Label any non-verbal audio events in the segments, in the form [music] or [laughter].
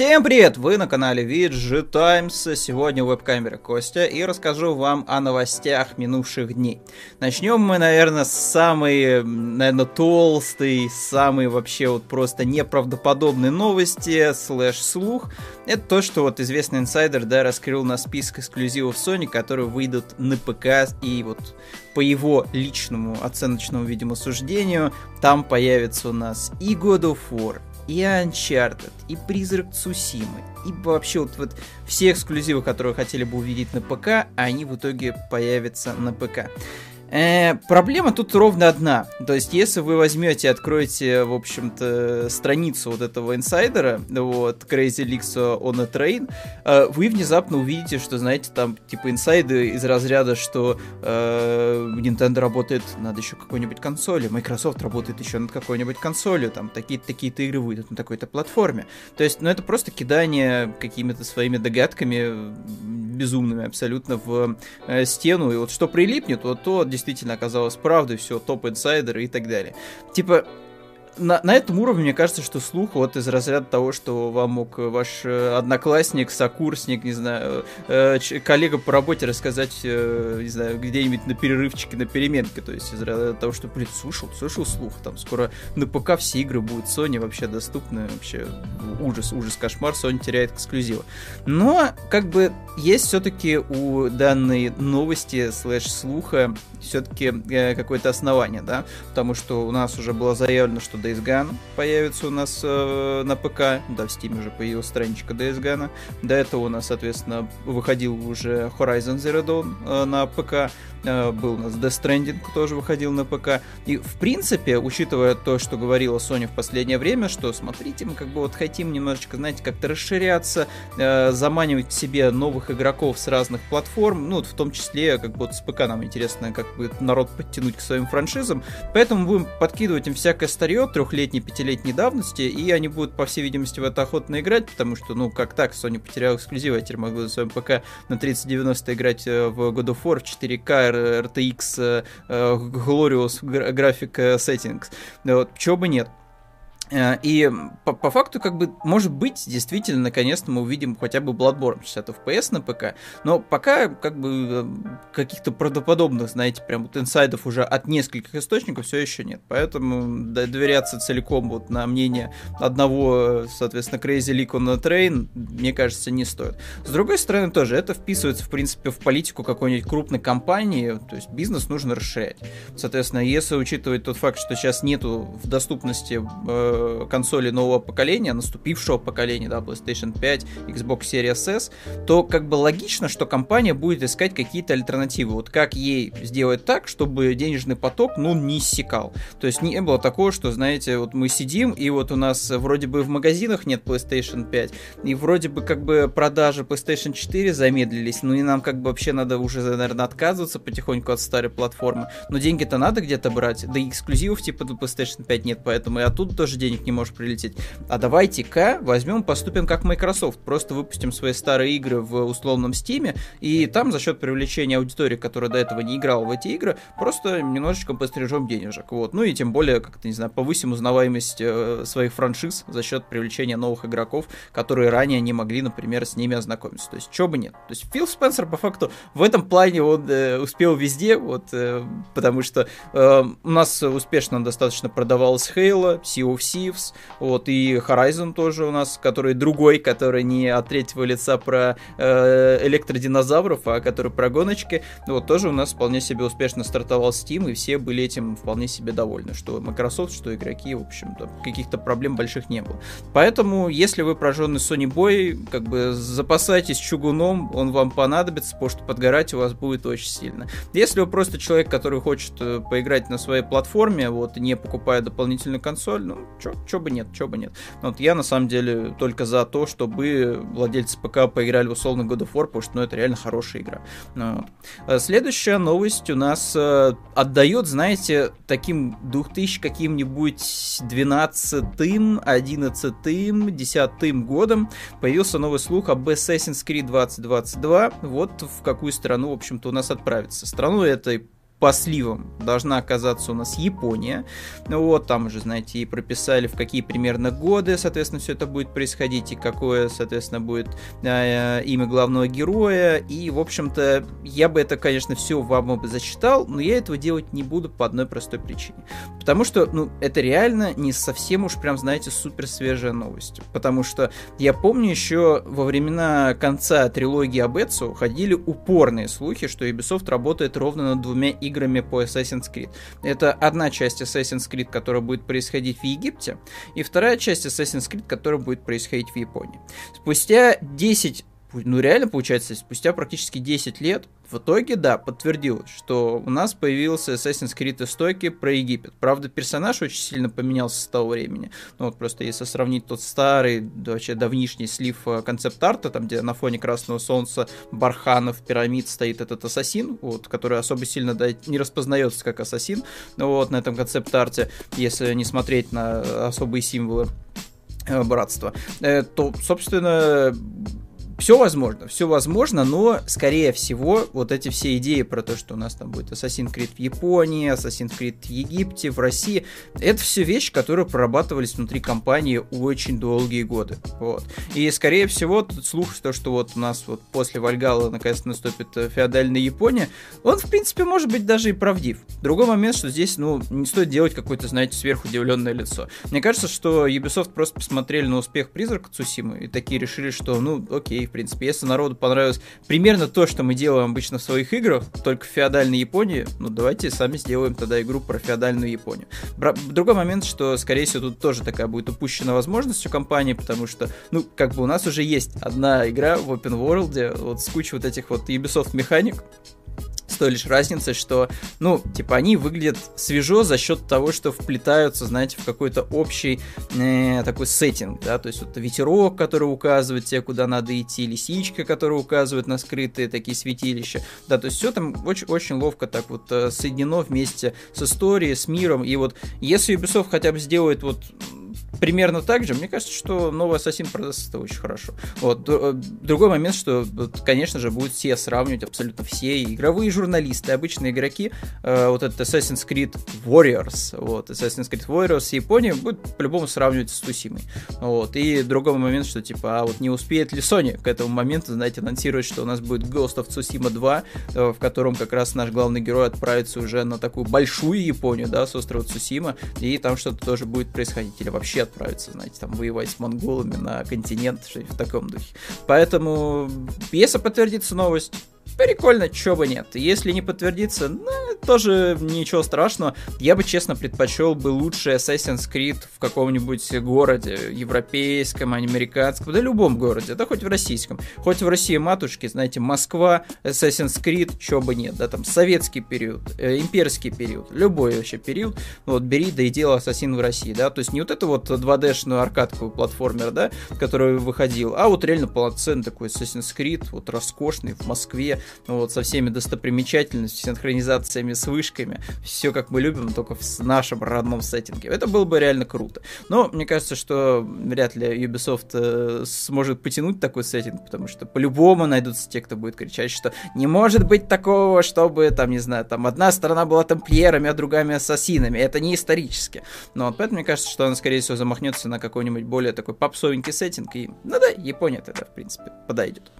Всем привет! Вы на канале VG Times. Сегодня веб-камера Костя и расскажу вам о новостях минувших дней. Начнем мы, наверное, с самой, наверное, толстой, самой вообще вот просто неправдоподобной новости, слэш слух. Это то, что вот известный инсайдер, да, раскрыл на список эксклюзивов Sony, которые выйдут на ПК и вот по его личному оценочному, видимо, суждению, там появится у нас и God of War, и Uncharted, и Призрак Цусимы, и вообще вот, вот все эксклюзивы, которые хотели бы увидеть на ПК, они в итоге появятся на ПК. Э, проблема тут ровно одна. То есть, если вы возьмете, откроете, в общем-то, страницу вот этого инсайдера, вот, Crazy Leaks on a Train, э, вы внезапно увидите, что, знаете, там, типа, инсайды из разряда, что э, Nintendo работает над еще какой-нибудь консолью, Microsoft работает еще над какой-нибудь консолью, там, такие-то такие-то игры выйдут на такой-то платформе. То есть, ну, это просто кидание какими-то своими догадками безумными абсолютно в э, стену, и вот что прилипнет, вот то оказалось правдой, все, топ-инсайдеры и так далее. Типа, на, на этом уровне, мне кажется, что слух вот из разряда того, что вам мог ваш э, одноклассник, сокурсник, не знаю, э, коллега по работе рассказать, э, не знаю, где-нибудь на перерывчике, на переменке, то есть из разряда того, что, блин, слушал, слышал слух, там скоро на ПК все игры будут Sony вообще доступны, вообще ужас, ужас, кошмар, Sony теряет эксклюзивы. Но, как бы, есть все-таки у данной новости слэш слуха все-таки э, какое-то основание, да, потому что у нас уже было заявлено, что Days Gone появится у нас э, на ПК, да, в Steam уже появилась страничка Days Gone, до этого у нас, соответственно, выходил уже Horizon Zero Dawn э, на ПК, э, был у нас Death Stranding, тоже выходил на ПК, и, в принципе, учитывая то, что говорила Sony в последнее время, что, смотрите, мы как бы вот хотим немножечко, знаете, как-то расширяться, э, заманивать себе новых игроков с разных платформ, ну, в том числе, как бы вот с ПК нам интересно, как бы народ подтянуть к своим франшизам, поэтому будем подкидывать им всякое старье трехлетней, пятилетней давности, и они будут, по всей видимости, в это охотно играть, потому что, ну, как так, Sony потерял эксклюзив, я теперь могу на своем ПК на 3090 играть э, в God of War в 4K, RTX, Glorious Graphic Settings. Вот, чего бы нет. Э, и по, по факту, как бы, может быть, действительно, наконец-то мы увидим хотя бы Bloodborne 60 FPS на ПК, но пока, как бы, э, каких-то правдоподобных, знаете, прям вот инсайдов уже от нескольких источников все еще нет. Поэтому доверяться целиком вот на мнение одного, соответственно, Crazy Leak on the Train, мне кажется, не стоит. С другой стороны, тоже, это вписывается, в принципе, в политику какой-нибудь крупной компании, то есть бизнес нужно расширять. Соответственно, если учитывать тот факт, что сейчас нету в доступности э, консоли нового поколения, наступившего поколения, да, PlayStation 5, Xbox Series S, то как бы логично, что компания будет искать какие-то альтернативы. Вот как ей сделать так, чтобы денежный поток, ну, не иссякал. То есть не было такого, что, знаете, вот мы сидим, и вот у нас вроде бы в магазинах нет PlayStation 5, и вроде бы как бы продажи PlayStation 4 замедлились, ну и нам как бы вообще надо уже, наверное, отказываться потихоньку от старой платформы. Но деньги-то надо где-то брать, да и эксклюзивов типа PlayStation 5 нет, поэтому и оттуда тоже деньги денег не может прилететь. А давайте-ка возьмем, поступим как Microsoft. Просто выпустим свои старые игры в условном Steam, и там за счет привлечения аудитории, которая до этого не играла в эти игры, просто немножечко пострижем денежек. Вот. Ну и тем более, как-то, не знаю, повысим узнаваемость э, своих франшиз за счет привлечения новых игроков, которые ранее не могли, например, с ними ознакомиться. То есть, чего бы нет. То есть, Фил Спенсер, по факту, в этом плане он э, успел везде, вот, э, потому что э, у нас успешно достаточно продавалась Halo, Sea of Thieves, вот, и Horizon тоже у нас, который другой, который не от третьего лица про э, электродинозавров, а который про гоночки, вот, тоже у нас вполне себе успешно стартовал Steam, и все были этим вполне себе довольны, что Microsoft, что игроки, в общем-то, каких-то проблем больших не было. Поэтому, если вы прожженный Sony Boy, как бы запасайтесь чугуном, он вам понадобится, потому что подгорать у вас будет очень сильно. Если вы просто человек, который хочет э, поиграть на своей платформе, вот, не покупая дополнительную консоль, ну, чё, чё, бы нет, чё бы нет. Но вот я на самом деле только за то, чтобы владельцы ПК поиграли в условно God of War, потому что ну, это реально хорошая игра. Ну, вот. Э, следующая новость у нас э, отдает, знаете, таким 2000 каким-нибудь 12-м, 11-м, 10 годом появился новый слух об Assassin's Creed 2022. Вот в какую страну, в общем-то, у нас отправится. Страну этой по сливам должна оказаться у нас Япония. Ну вот, там уже, знаете, и прописали, в какие примерно годы, соответственно, все это будет происходить, и какое, соответственно, будет э, имя главного героя. И, в общем-то, я бы это, конечно, все вам бы зачитал, но я этого делать не буду по одной простой причине. Потому что, ну, это реально не совсем уж прям, знаете, супер свежая новость. Потому что я помню еще во времена конца трилогии об Эцу ходили упорные слухи, что Ubisoft работает ровно над двумя играми по Assassin's Creed. Это одна часть Assassin's Creed, которая будет происходить в Египте, и вторая часть Assassin's Creed, которая будет происходить в Японии. Спустя 10 ну реально получается, спустя практически 10 лет, в итоге, да, подтвердилось, что у нас появился Assassin's Creed истоки про Египет. Правда, персонаж очень сильно поменялся с того времени. Ну вот просто если сравнить тот старый, вообще давнишний слив э, концепт-арта, там где на фоне красного солнца, барханов, пирамид стоит этот ассасин, вот, который особо сильно да, не распознается как ассасин, вот на этом концепт-арте, если не смотреть на особые символы э, братства, э, то, собственно, все возможно, все возможно, но, скорее всего, вот эти все идеи про то, что у нас там будет Assassin's Creed в Японии, Assassin's Creed в Египте, в России, это все вещи, которые прорабатывались внутри компании очень долгие годы. Вот. И, скорее всего, тот слух, что, что вот у нас вот после Вальгала наконец наступит э, феодальная Япония, он, в принципе, может быть даже и правдив. Другой момент, что здесь, ну, не стоит делать какое-то, знаете, сверхудивленное лицо. Мне кажется, что Ubisoft просто посмотрели на успех Призрака Цусимы и такие решили, что, ну, окей, в принципе. Если народу понравилось примерно то, что мы делаем обычно в своих играх, только в феодальной Японии, ну давайте сами сделаем тогда игру про феодальную Японию. Бра- другой момент, что, скорее всего, тут тоже такая будет упущена возможность у компании, потому что, ну, как бы у нас уже есть одна игра в open world, вот с кучей вот этих вот Ubisoft механик, той лишь разницей, что, ну, типа, они выглядят свежо за счет того, что вплетаются, знаете, в какой-то общий э, такой сеттинг, да, то есть вот ветерок, который указывает тебе, куда надо идти, лисичка, которая указывает на скрытые такие святилища, да, то есть все там очень, очень ловко так вот э, соединено вместе с историей, с миром, и вот если Ubisoft хотя бы сделает вот примерно так же, мне кажется, что новый Ассасин продастся очень хорошо. Вот. Э, другой момент, что, конечно же, будут все сравнивать, абсолютно все, игровые журналисты, обычные игроки, э, вот этот Assassin's Creed Warriors, вот, Assassin's Creed Warriors с Японией будут по-любому сравнивать с Тусимой. Вот. И другой момент, что, типа, а вот не успеет ли Sony к этому моменту, знаете, анонсировать, что у нас будет Ghost of Tsushima 2, э, в котором как раз наш главный герой отправится уже на такую большую Японию, да, с острова Цусима, и там что-то тоже будет происходить, или вообще отправиться, знаете, там воевать с монголами на континент, что-нибудь в таком духе. Поэтому, если подтвердится новость, прикольно, чего бы нет. Если не подтвердится, ну, тоже ничего страшного. Я бы, честно, предпочел бы лучше Assassin's Creed в каком-нибудь городе, европейском, американском, да любом городе, да хоть в российском. Хоть в России матушки, знаете, Москва, Assassin's Creed, чего бы нет, да, там советский период, э, имперский период, любой вообще период, вот бери, да и дело Ассасин в России, да, то есть не вот это вот 2D-шную аркадковую платформер, да, который выходил, а вот реально полноценный такой Assassin's Creed, вот роскошный в Москве, вот, со всеми достопримечательностями, синхронизациями с вышками, все как мы любим, только в нашем родном сеттинге. Это было бы реально круто. Но мне кажется, что вряд ли Ubisoft э, сможет потянуть такой сеттинг, потому что по-любому найдутся те, кто будет кричать, что не может быть такого, чтобы, там, не знаю, там одна сторона была тамплиерами, а другая ассасинами. Это не исторически. Но вот поэтому мне кажется, что он, скорее всего, замахнется на какой-нибудь более такой попсовенький сеттинг. И, ну да, Япония тогда, в принципе, подойдет.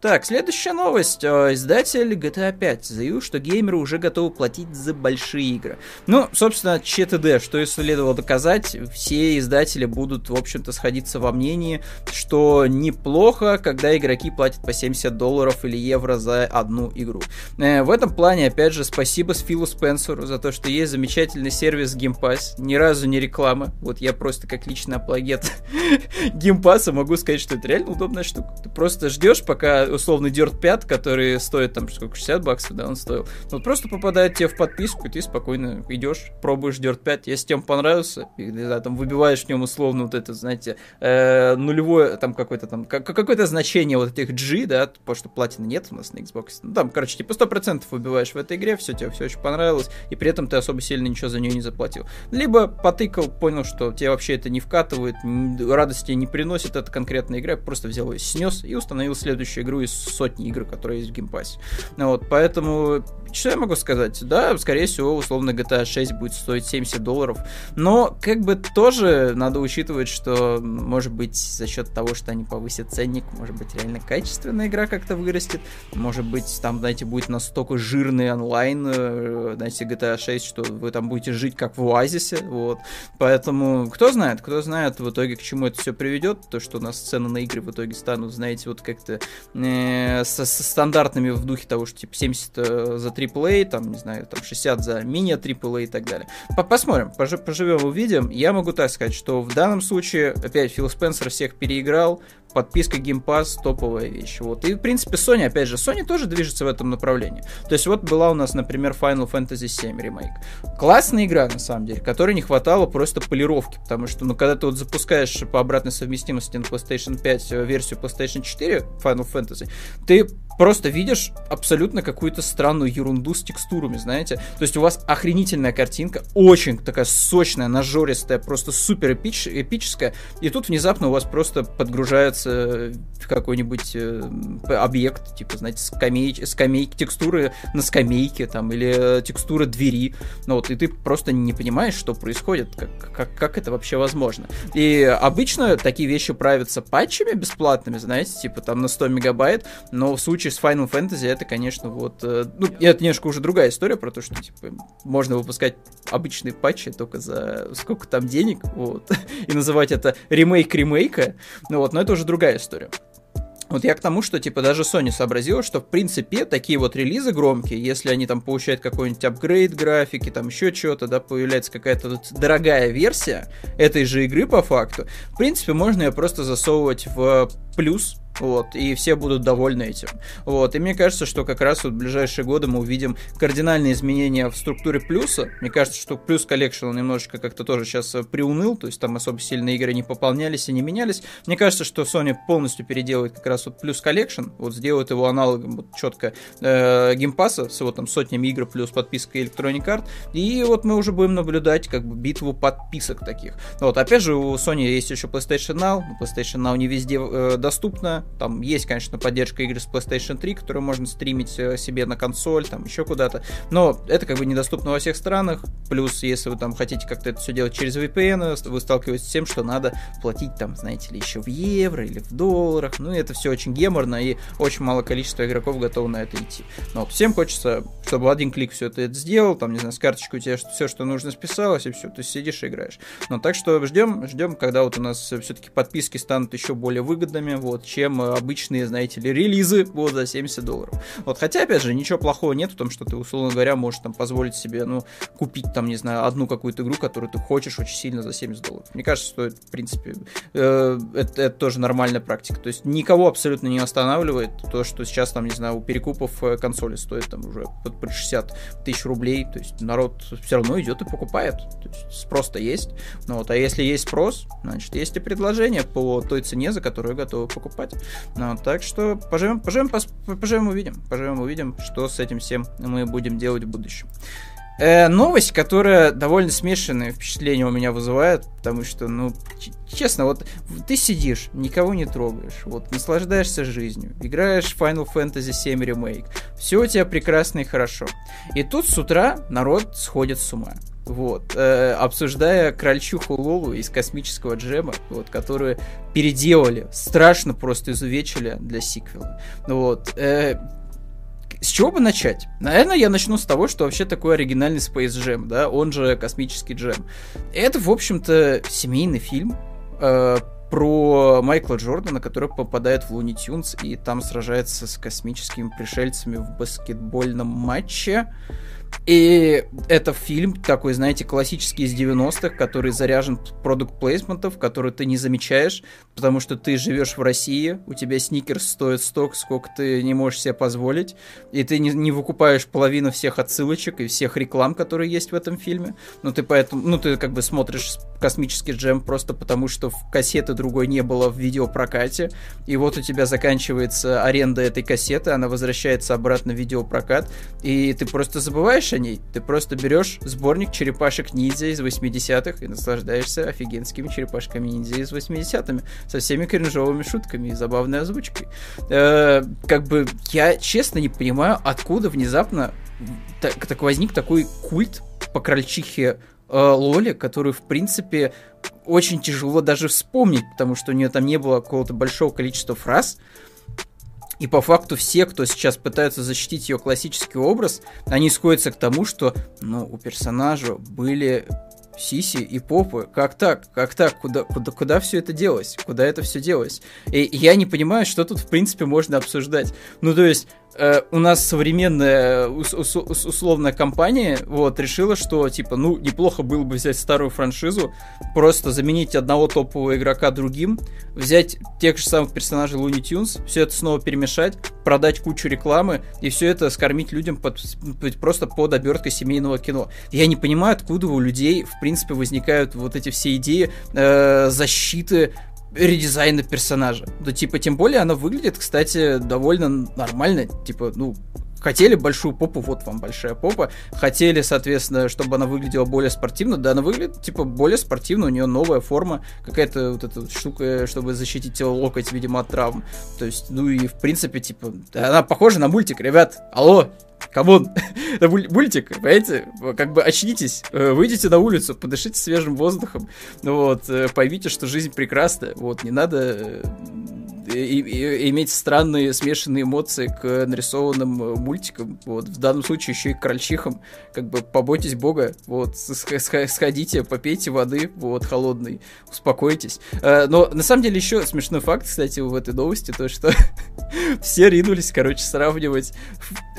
Так, следующая новость. Э, издатель GTA 5 заявил, что геймеры уже готовы платить за большие игры. Ну, собственно, ЧТД, что и следовало доказать, все издатели будут, в общем-то, сходиться во мнении, что неплохо, когда игроки платят по 70 долларов или евро за одну игру. Э, в этом плане, опять же, спасибо Филу Спенсеру за то, что есть замечательный сервис Game Pass, ни разу не реклама, вот я просто как личный апологет [laughs] Game Pass могу сказать, что это реально удобная штука. Ты просто ждешь, пока условный Dirt 5, который стоит там сколько, 60 баксов, да, он стоил. Вот просто попадает тебе в подписку, и ты спокойно идешь, пробуешь Dirt 5. Если тебе понравился, и, да, там выбиваешь в нем условно вот это, знаете, э, нулевое, там какое-то там, как, какое-то значение вот этих G, да, потому что платины нет у нас на Xbox. Ну, там, короче, типа 100% выбиваешь в этой игре, все, тебе все очень понравилось, и при этом ты особо сильно ничего за нее не заплатил. Либо потыкал, понял, что тебе вообще это не вкатывает, радости не приносит эта конкретная игра, просто взял ее, снес и установил следующую игру из сотни игр, которые есть в Game Pass е. Вот, поэтому, что я могу сказать? Есть, да, скорее всего, условно GTA 6 будет стоить 70 долларов, но как бы тоже надо учитывать, что, может быть, за счет того, что они повысят ценник, может быть, реально качественная игра как-то вырастет, может быть, там, знаете, будет настолько жирный онлайн, э, знаете, GTA 6, что вы там будете жить как в Оазисе, вот, поэтому, кто знает, кто знает в итоге, к чему это все приведет, то, что у нас цены на игры в итоге станут, знаете, вот как-то э, со, со стандартными в духе того, что, типа, 70 э, за AAA, там, не знаю, там, 60 за мини AAA и так далее. Посмотрим, поживем, увидим. Я могу так сказать, что в данном случае, опять, Фил Спенсер всех переиграл, подписка Game Pass топовая вещь. Вот. И, в принципе, Sony, опять же, Sony тоже движется в этом направлении. То есть, вот была у нас, например, Final Fantasy VII ремейк. Классная игра, на самом деле, которой не хватало просто полировки, потому что, ну, когда ты вот запускаешь по обратной совместимости на PlayStation 5 э, версию PlayStation 4 Final Fantasy, ты просто видишь абсолютно какую-то странную ерунду с текстурами, знаете. То есть у вас охренительная картинка, очень такая сочная, нажористая, просто супер эпич, эпическая, и тут внезапно у вас просто подгружается какой-нибудь э, объект, типа, знаете, скамей, скамейки, текстуры на скамейке, там, или текстура двери, ну вот, и ты просто не понимаешь, что происходит, как, как, как это вообще возможно. И обычно такие вещи правятся патчами бесплатными, знаете, типа, там, на 100 мегабайт, но в случае случае с Final Fantasy это, конечно, вот... Э, ну, это немножко уже другая история про то, что, типа, можно выпускать обычные патчи только за сколько там денег, вот, [laughs] и называть это ремейк ремейка, ну вот, но это уже другая история. Вот я к тому, что, типа, даже Sony сообразила, что, в принципе, такие вот релизы громкие, если они там получают какой-нибудь апгрейд графики, там еще что-то, да, появляется какая-то дорогая версия этой же игры по факту, в принципе, можно ее просто засовывать в плюс вот, и все будут довольны этим. Вот, и мне кажется, что как раз вот в ближайшие годы мы увидим кардинальные изменения в структуре плюса. Мне кажется, что Plus Collection немножечко как-то тоже сейчас э, приуныл, то есть там особо сильные игры не пополнялись и не менялись. Мне кажется, что Sony полностью переделает как раз вот Plus Collection, вот сделает его аналогом вот четко э, Game Pass а с его там сотнями игр плюс подписка Electronic Arts, и вот мы уже будем наблюдать как бы битву подписок таких. Вот, опять же, у Sony есть еще PlayStation Now, PlayStation Now не везде э, доступна, там есть, конечно, поддержка игр с PlayStation 3, которую можно стримить э, себе на консоль, там еще куда-то. Но это как бы недоступно во всех странах. Плюс, если вы там хотите как-то это все делать через VPN, вы сталкиваетесь с тем, что надо платить там, знаете ли, еще в евро или в долларах. Ну, это все очень геморно, и очень мало количества игроков готовы на это идти. Но вот всем хочется, чтобы один клик все это, это сделал, там, не знаю, с карточкой у тебя все, что нужно, списалось, и все, ты сидишь и играешь. Ну, так что ждем, ждем, когда вот у нас все-таки подписки станут еще более выгодными, вот, чем чем обычные, знаете ли, релизы вот за 70 долларов. Вот, хотя, опять же, ничего плохого нет в том, что ты, условно говоря, можешь там позволить себе, ну, купить там, не знаю, одну какую-то игру, которую ты хочешь очень сильно за 70 долларов. Мне кажется, что это, в принципе, э, это, это тоже нормальная практика. То есть никого абсолютно не останавливает то, что сейчас там, не знаю, у перекупов э, консоли стоит там уже под, под 60 тысяч рублей. То есть народ все равно идет и покупает. То есть спрос-то есть. Ну, вот, а если есть спрос, значит, есть и предложение по той цене, за которую готовы покупать. Ну, так что поживем, поживем, поживем, увидим. Поживем, увидим, что с этим всем мы будем делать в будущем. Э, новость, которая довольно смешанные впечатления у меня вызывает, потому что, ну, честно, вот ты сидишь, никого не трогаешь, вот, наслаждаешься жизнью, играешь Final Fantasy VII Remake, все у тебя прекрасно и хорошо. И тут с утра народ сходит с ума. Вот, э, обсуждая крольчуху Лолу из космического джема, вот, которую переделали, страшно просто изувечили для сиквела. Вот, э, с чего бы начать? Наверное, я начну с того, что вообще такой оригинальный Space Jam, да, он же космический джем. Это, в общем-то, семейный фильм э, про Майкла Джордана, который попадает в Луни Тюнс и там сражается с космическими пришельцами в баскетбольном матче. И это фильм такой, знаете, классический из 90-х, который заряжен продукт плейсментов, который ты не замечаешь, потому что ты живешь в России, у тебя сникерс стоит столько, сколько ты не можешь себе позволить, и ты не, не выкупаешь половину всех отсылочек и всех реклам, которые есть в этом фильме. Ну, ты поэтому, ну, ты как бы смотришь космический джем просто потому, что кассеты другой не было в видеопрокате, и вот у тебя заканчивается аренда этой кассеты, она возвращается обратно в видеопрокат, и ты просто забываешь забываешь о ней. Ты просто берешь сборник черепашек ниндзя из 80-х и наслаждаешься офигенскими черепашками ниндзя из 80-ми. Со всеми кринжовыми шутками и забавной озвучкой. Э, как бы я честно не понимаю, откуда внезапно так, так возник такой культ по крольчихе э, Лоли, который, в принципе, очень тяжело даже вспомнить, потому что у нее там не было какого-то большого количества фраз. И по факту все, кто сейчас пытаются защитить ее классический образ, они сходятся к тому, что ну, у персонажа были сиси и попы. Как так? Как так? Куда, куда, куда все это делось? Куда это все делось? И я не понимаю, что тут, в принципе, можно обсуждать. Ну, то есть, э, у нас современная ус- ус- условная компания вот решила, что типа, ну, неплохо было бы взять старую франшизу, просто заменить одного топового игрока другим, взять тех же самых персонажей Looney Tunes, все это снова перемешать, продать кучу рекламы и все это скормить людям под, просто под оберткой семейного кино. Я не понимаю, откуда у людей, в принципе, возникают вот эти все идеи э, защиты редизайна персонажа. Да, типа, тем более она выглядит, кстати, довольно нормально. Типа, ну, хотели большую попу, вот вам большая попа. Хотели, соответственно, чтобы она выглядела более спортивно. Да, она выглядит, типа, более спортивно. У нее новая форма. Какая-то вот эта вот штука, чтобы защитить локоть, видимо, от травм. То есть, ну и, в принципе, типа, она похожа на мультик, ребят. Алло, Come on, [laughs] это мультик, понимаете? Как бы очнитесь, э, выйдите на улицу, подышите свежим воздухом, вот, э, поймите, что жизнь прекрасна, вот, не надо э, и, и, иметь странные смешанные эмоции к нарисованным мультикам, вот, в данном случае еще и к крольчихам, как бы побойтесь бога, вот, сходите, попейте воды, вот, холодной, успокойтесь. Но на самом деле еще смешной факт, кстати, в этой новости, то, что [laughs] все ринулись, короче, сравнивать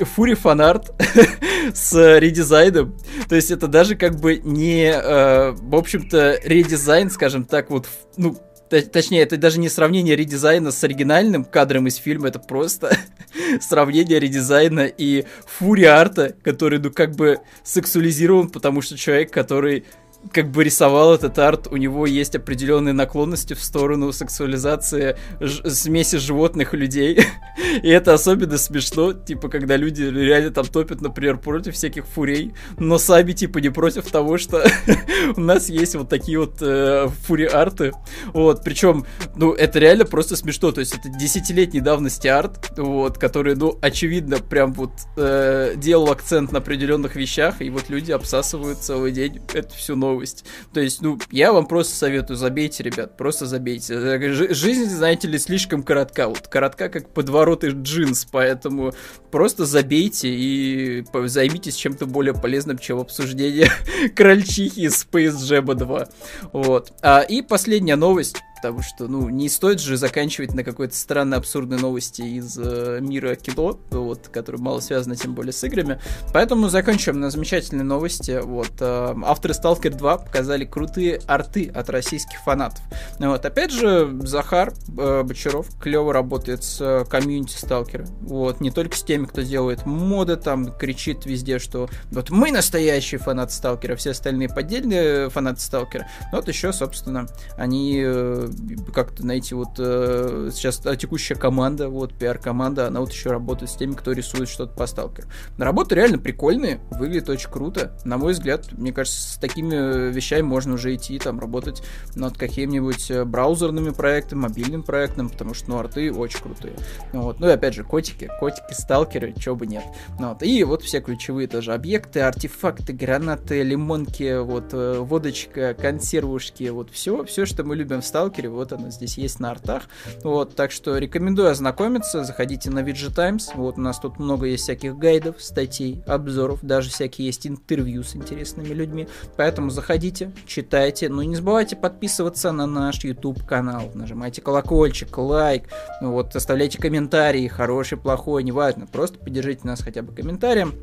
Фури фанарт [laughs] с редизайном. То есть это даже как бы не, э, в общем-то, редизайн, скажем так, вот, ну, Точнее, это даже не сравнение редизайна с оригинальным кадром из фильма, это просто [laughs] сравнение редизайна и фури арта, который, ну, как бы сексуализирован, потому что человек, который как бы рисовал этот арт, у него есть определенные наклонности в сторону сексуализации смеси животных и людей. [laughs] и это особенно смешно, типа, когда люди реально там топят, например, против всяких фурей, но сами, типа, не против того, что [laughs] у нас есть вот такие вот э, фури-арты. Вот, причем, ну, это реально просто смешно, то есть это десятилетней давности арт, вот, который, ну, очевидно, прям вот э, делал акцент на определенных вещах, и вот люди обсасывают целый день эту всю новость новость. То есть, ну, я вам просто советую, забейте, ребят, просто забейте. Жизнь, знаете ли, слишком коротка. Вот коротка, как подворот из джинс, поэтому просто забейте и займитесь чем-то более полезным, чем обсуждение [laughs] крольчихи из Space Jam 2. Вот. А, и последняя новость потому что, ну, не стоит же заканчивать на какой-то странной абсурдной новости из э, мира кино, вот, который мало связано, тем более, с играми. Поэтому заканчиваем на замечательной новости. Вот, э, авторы Stalker 2 показали крутые арты от российских фанатов. Вот, опять же, Захар э, Бочаров клево работает с э, комьюнити Сталкера. Вот, не только с теми, кто делает моды, там, кричит везде, что вот мы настоящие фанаты Сталкера, все остальные поддельные фанаты Сталкера. Но вот еще, собственно, они э, как-то найти вот э, сейчас текущая команда, вот пиар-команда, она вот еще работает с теми, кто рисует что-то по сталкеру. Работы реально прикольные, выглядит очень круто. На мой взгляд, мне кажется, с такими вещами можно уже идти там работать над каким-нибудь э, браузерными проектами, мобильным проектом, потому что, ну, арты очень крутые. Ну, вот. ну и опять же, котики, котики, сталкеры, чего бы нет. Ну, вот. И вот все ключевые тоже объекты, артефакты, гранаты, лимонки, вот, э, водочка, консервушки, вот все, все, что мы любим в сталкере, Сталкере, вот она здесь есть на артах. Вот, так что рекомендую ознакомиться, заходите на VG Times, вот у нас тут много есть всяких гайдов, статей, обзоров, даже всякие есть интервью с интересными людьми, поэтому заходите, читайте, ну и не забывайте подписываться на наш YouTube канал, нажимайте колокольчик, лайк, вот, оставляйте комментарии, хороший, плохой, неважно, просто поддержите нас хотя бы комментарием,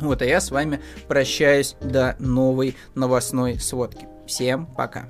вот, а я с вами прощаюсь до новой новостной сводки. Всем пока.